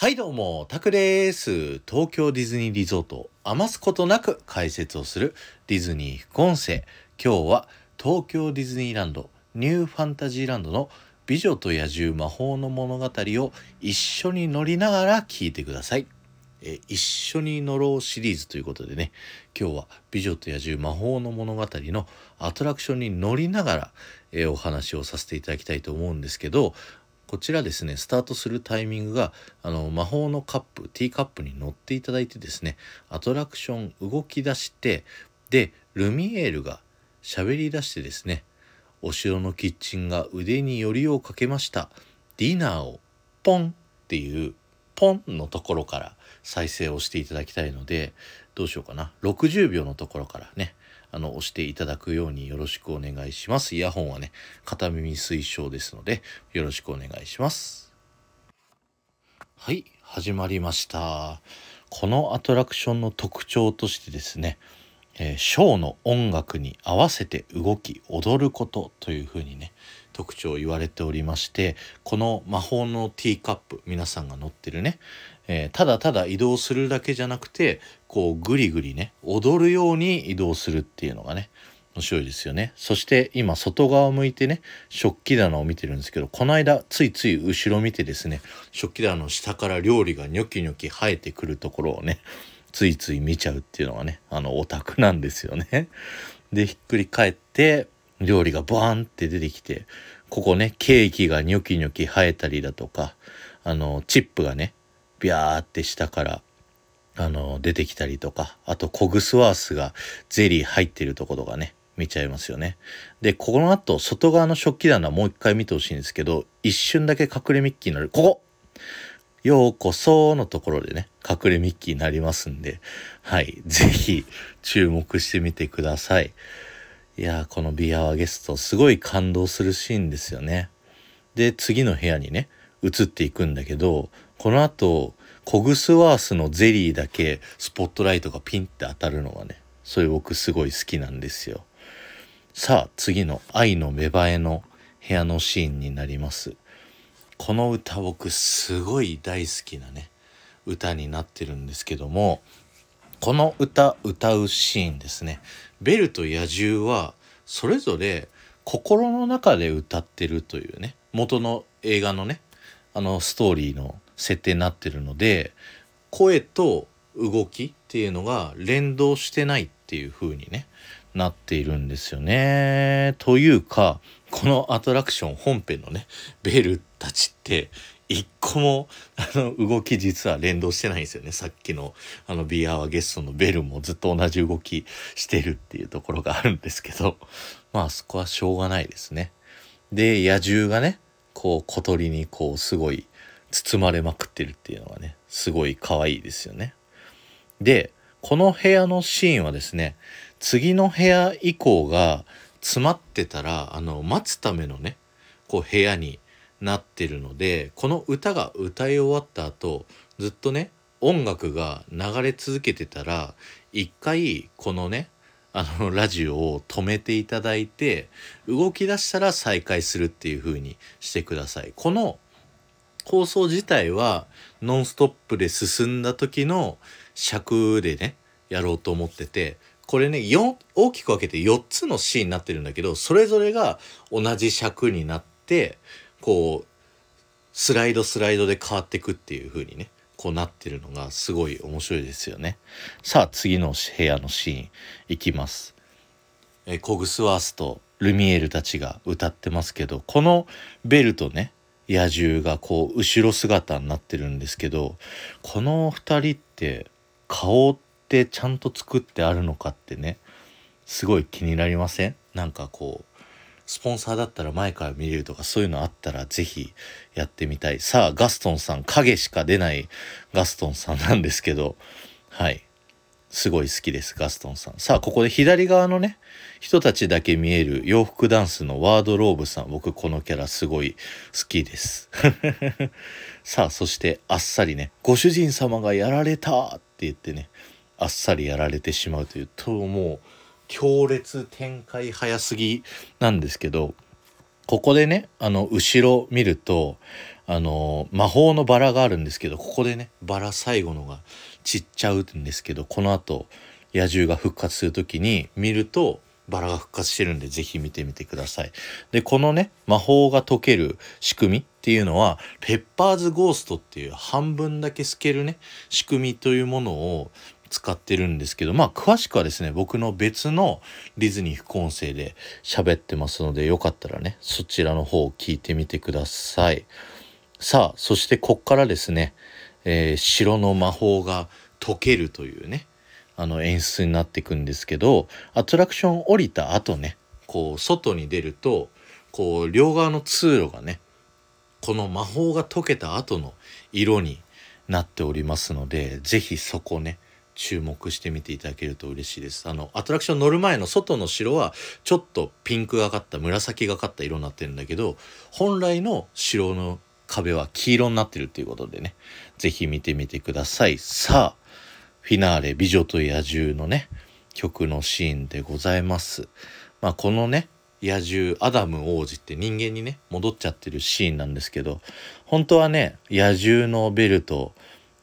はいどうも、タクです。東京ディズニーリゾートを余すことなく解説をするディズニー副音声。今日は東京ディズニーランドニューファンタジーランドの美女と野獣魔法の物語を一緒に乗りながら聞いてください。え一緒に乗ろうシリーズということでね今日は「美女と野獣魔法の物語」のアトラクションに乗りながら、えお話をさせていただきたいと思うんですけどこちらですねスタートするタイミングがあの魔法のカップティーカップに乗っていただいてですねアトラクション動き出してでルミエールが喋り出してですねお城のキッチンが腕によりをかけましたディナーをポンっていうポンのところから再生をしていただきたいのでどうしようかな60秒のところからねあの、押していただくようによろしくお願いします。イヤホンはね、片耳推奨ですので、よろしくお願いします。はい、始まりました。このアトラクションの特徴としてですね、えー、ショーの音楽に合わせて動き踊ることというふうにね特徴を言われておりましてこの魔法のティーカップ皆さんが乗ってるね、えー、ただただ移動するだけじゃなくてこうぐりぐりね踊るように移動するっていうのがね面白いですよねそして今外側を向いてね食器棚を見てるんですけどこの間ついつい後ろ見てですね食器棚の下から料理がニョキニョキ生えてくるところをねついつい見ちゃうっていうのがねあのオタクなんですよね。でひっくり返って料理がバーンって出てきてここねケーキがニョキニョキ生えたりだとかあのチップがねビャーって下からあの出てきたりとかあとコグスワースがゼリー入ってるとことかね見ちゃいますよね。でこの後外側の食器棚もう一回見てほしいんですけど一瞬だけ隠れミッキーになるここようこそのところでね、隠れミッキーになりますんで、はい、ぜひ注目してみてください。いやこのビアワゲスト、すごい感動するシーンですよね。で、次の部屋にね、移っていくんだけど、この後、コグスワースのゼリーだけスポットライトがピンって当たるのがね、それ僕すごい好きなんですよ。さあ、次の愛の芽生えの部屋のシーンになります。この歌僕すごい大好きなね歌になってるんですけどもこの歌歌うシーンですねベルと野獣はそれぞれ心の中で歌ってるというね元の映画のねあのストーリーの設定になってるので声と動きっていうのが連動してないっていう風にねなっているんですよね。というかこのアトラクション本編のねベルたちって一個もあの動き実は連動してないんですよねさっきのあのビアワゲストのベルもずっと同じ動きしてるっていうところがあるんですけどまあそこはしょうがないですね。で野獣がねこう小鳥にこうすごい包まれまくってるっていうのがねすごい可愛いですよね。でこの部屋のシーンはですね次の部屋以降が詰まってたらあの待つためのねこう部屋になってるのでこの歌が歌い終わった後ずっとね音楽が流れ続けてたら一回このねあのラジオを止めていただいて動き出したら再開するっていう風にしてください。この放送自体はノンストップで進んだ時の尺でねやろうと思っててこれね4大きく分けて4つのシーンになってるんだけどそれぞれが同じ尺になってこうスライドスライドで変わっていくっていう風にねこうなってるのがすごい面白いですよね。さあ次の部屋のシーンいきます。えコグスワースとルミエールたちが歌ってますけどこのベルとね野獣がこう後ろ姿になってるんですけどこの2人って顔ってちゃんと作ってあるのかってねすごい気になりません？なんかこうスポンサーだったら前から見れるとかそういうのあったら是非やってみたい。さあガストンさん影しか出ないガストンさんなんですけどはい。すごい好きですガストンさん。さあここで左側のね人たちだけ見える洋服ダンスのワードローブさん。僕このキャラすごい好きです。さあそしてあっさりねご主人様がやられたって言ってねあっさりやられてしまうというともう強烈展開早すぎなんですけどここでねあの後ろ見るとあの魔法のバラがあるんですけどここでねバラ最後のが散っちゃうんですけどこの後野獣が復活する時に見るとバラが復活してるんでぜひ見てみてください。でこのね魔法が解ける仕組みっていうのはペッパーズゴーストっていう半分だけ透けるね仕組みというものを使ってるんですけどまあ詳しくはですね僕の別のディズニー副音声で喋ってますのでよかったらねそちらの方を聞いてみてください。さあそしてこっからですね、えー、城の魔法が解けるというねあの演出になっていくんですけどアトラクション降りた後ねこう外に出るとこう両側の通路がねこの魔法が解けた後の色になっておりますので是非そこね注目してみていただけると嬉しいです。あの、アトラクション乗る前の外の城は、ちょっとピンクがかった、紫がかった色になってるんだけど、本来の城の壁は黄色になってるっていうことでね、是非見てみてください。さあ、フィナーレ美女と野獣のね、曲のシーンでございます。まあ、このね、野獣アダム王子って人間にね戻っちゃってるシーンなんですけど本当はね野獣のベルと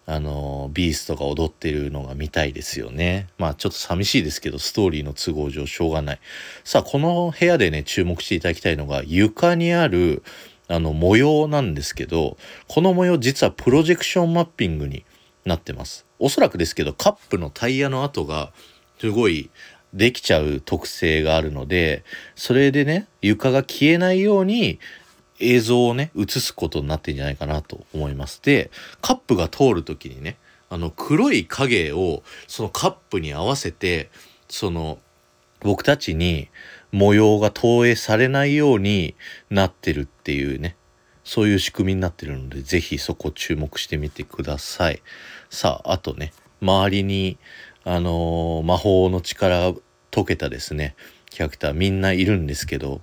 あのビーストが踊ってるのが見たいですよねまあちょっと寂しいですけどストーリーの都合上しょうがないさあこの部屋でね注目していただきたいのが床にあるあの模様なんですけどこの模様実はプロジェクションマッピングになってます。おそらくですけどカップのタイヤの跡がすごいできちゃう特性があるのでそれでね床が消えないように映像をね映すことになってんじゃないかなと思います。でカップが通る時にねあの黒い影をそのカップに合わせてその僕たちに模様が投影されないようになってるっていうね。そういう仕組みになってるので是非そこ注目してみてください。さああとね周りにあのー、魔法の力が解けたですねキャラクターみんないるんですけど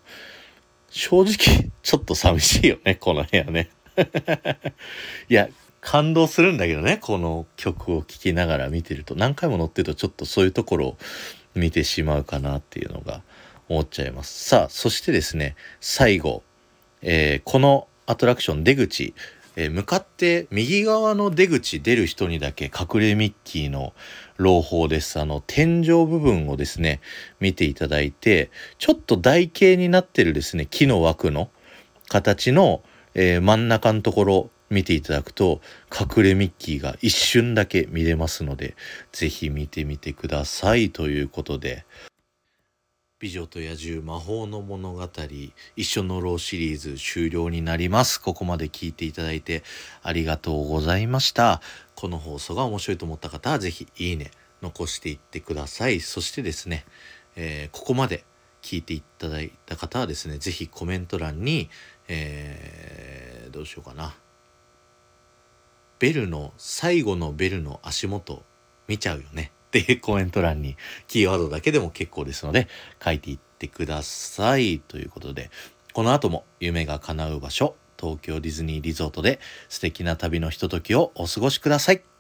正直ちょっと寂しいよねこの部屋ね。いや感動するんだけどねこの曲を聴きながら見てると。何回も乗ってるとちょっとそういうところを見てしまうかなっていうのが思っちゃいますさあそしてですね最後、えー、このアトラクション出口えー、向かって右側の出口出る人にだけ隠れミッキーの朗報です。あの、天井部分をですね、見ていただいて、ちょっと台形になってるですね、木の枠の形の、えー、真ん中のところ見ていただくと、隠れミッキーが一瞬だけ見れますので、ぜひ見てみてくださいということで、美女と野獣魔法の物語一緒のろうシリーズ終了になります。ここまで聞いていただいてありがとうございました。この放送が面白いと思った方はぜひいいね残していってください。そしてですね、えー、ここまで聞いていただいた方はですね、ぜひコメント欄に、えー、どうしようかな。ベルの最後のベルの足元見ちゃうよね。っていうコメント欄にキーワードだけでも結構ですので書いていってください。ということで、この後も夢が叶う場所、東京ディズニーリゾートで素敵な旅のひとときをお過ごしください。